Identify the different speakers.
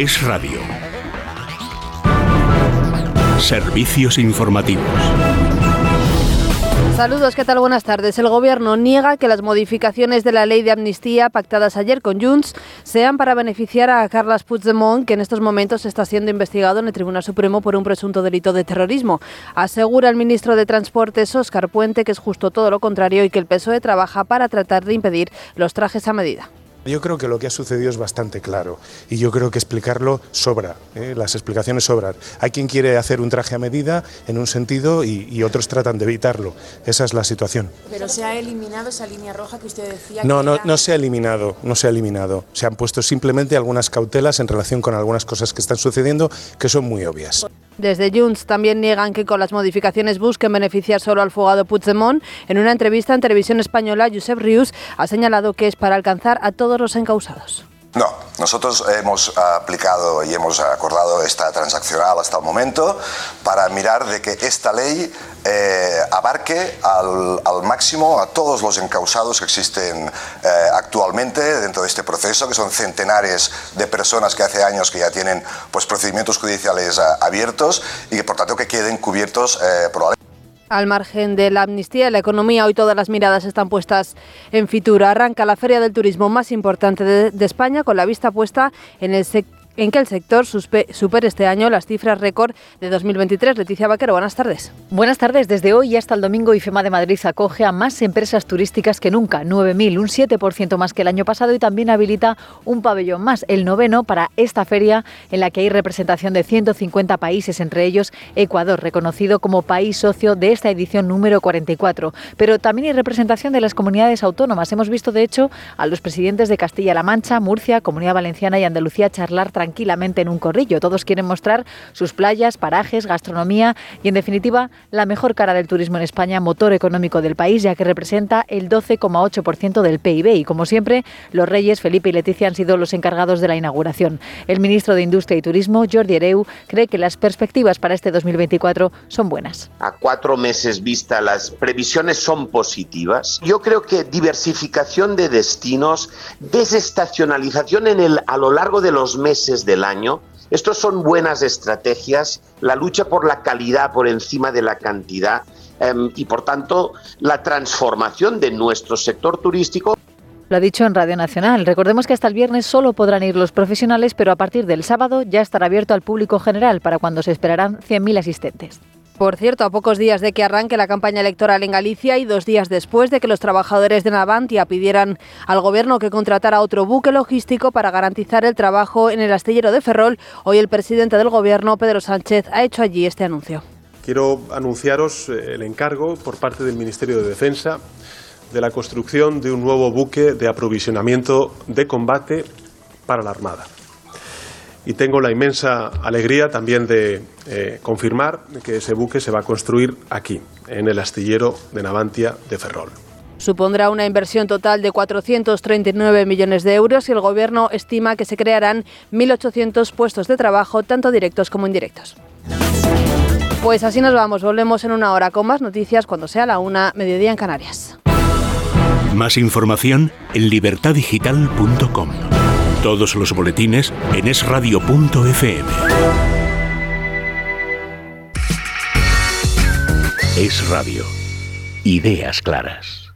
Speaker 1: Es Radio. Servicios informativos.
Speaker 2: Saludos, ¿qué tal? Buenas tardes. El Gobierno niega que las modificaciones de la ley de amnistía pactadas ayer con Junts sean para beneficiar a Carles Puigdemont, que en estos momentos está siendo investigado en el Tribunal Supremo por un presunto delito de terrorismo. Asegura el ministro de Transportes, Óscar Puente, que es justo todo lo contrario y que el PSOE trabaja para tratar de impedir los trajes a medida.
Speaker 3: Yo creo que lo que ha sucedido es bastante claro y yo creo que explicarlo sobra, ¿eh? las explicaciones sobran. Hay quien quiere hacer un traje a medida en un sentido y, otros tratan de evitarlo. Esa es la situación.
Speaker 4: Pero se ha eliminado esa línea roja que usted decía.
Speaker 3: No, no, no se ha eliminado, no se ha eliminado. Se han puesto simplemente algunas cautelas en relación con algunas cosas que están sucediendo que son muy obvias.
Speaker 2: Desde Junts también niegan que con las modificaciones busquen beneficiar solo al fugado Puigdemont. En una entrevista en televisión española, Josep Rius ha señalado que es para alcanzar a todos los encausados.
Speaker 5: No, nosotros hemos aplicado y hemos acordado esta transaccional hasta el momento para mirar de que esta ley eh, abarque al, máximo a todos los encausados que existen eh, actualmente dentro de este proceso, que son centenares de personas que hace años que ya tienen pues, procedimientos judiciales eh, abiertos y que por tanto que queden cubiertos probablemente.
Speaker 2: Al margen de la amnistía y la economía, hoy todas las miradas están puestas en Fitura. Arranca la feria del turismo más importante de España con la vista puesta en el sector en que el sector supere este año las cifras récord de 2023. Leticia Vaquero, buenas tardes.
Speaker 6: Buenas tardes. Desde hoy hasta el domingo, IFEMA de Madrid acoge a más empresas turísticas que nunca, 9.000, un 7% más que el año pasado y también habilita un pabellón más, el noveno, para esta feria en la que hay representación de 150 países, entre ellos Ecuador, reconocido como país socio de esta edición número 44. Pero también hay representación de las comunidades autónomas. Hemos visto, de hecho, a los presidentes de Castilla-La Mancha, Murcia, Comunidad Valenciana y Andalucía charlar tranquilamente tranquilamente en un corrillo. Todos quieren mostrar sus playas, parajes, gastronomía y, en definitiva, la mejor cara del turismo en España, motor económico del país, ya que representa el 12,8% del PIB. Y, como siempre, los reyes Felipe y Leticia han sido los encargados de la inauguración. El ministro de Industria y Turismo, Jordi Ereu, cree que las perspectivas para este 2024 son buenas.
Speaker 7: A cuatro meses vista, las previsiones son positivas. Yo creo que diversificación de destinos, desestacionalización en el, a lo largo de los meses del año. Estos son buenas estrategias, la lucha por la calidad por encima de la cantidad em, y, por tanto, la transformación de nuestro sector turístico.
Speaker 6: Lo ha dicho en Radio Nacional. Recordemos que hasta el viernes solo podrán ir los profesionales, pero a partir del sábado ya estará abierto al público general, para cuando se esperarán 100.000 asistentes.
Speaker 2: Por cierto, a pocos días de que arranque la campaña electoral en Galicia y dos días después de que los trabajadores de Navantia pidieran al gobierno que contratara otro buque logístico para garantizar el trabajo en el astillero de Ferrol, hoy el presidente del gobierno, Pedro Sánchez, ha hecho allí este anuncio.
Speaker 8: Quiero anunciaros eh, el encargo por parte del Ministerio de Defensa de la construcción de un nuevo buque de aprovisionamiento de combate para la Armada y tengo la inmensa alegría también de eh, confirmar que ese buque se va a construir aquí, en el astillero de Navantia de Ferrol.
Speaker 2: Supondrá una inversión total de 439 millones de euros y el Gobierno estima que se crearán 1.800 puestos de trabajo, tanto directos como indirectos. Pues así nos vamos, volvemos en una hora con más noticias cuando sea la una, mediodía en Canarias.
Speaker 1: Más información en libertadigital.com. Todos los boletines en esradio.fm. Es Radio. Ideas claras.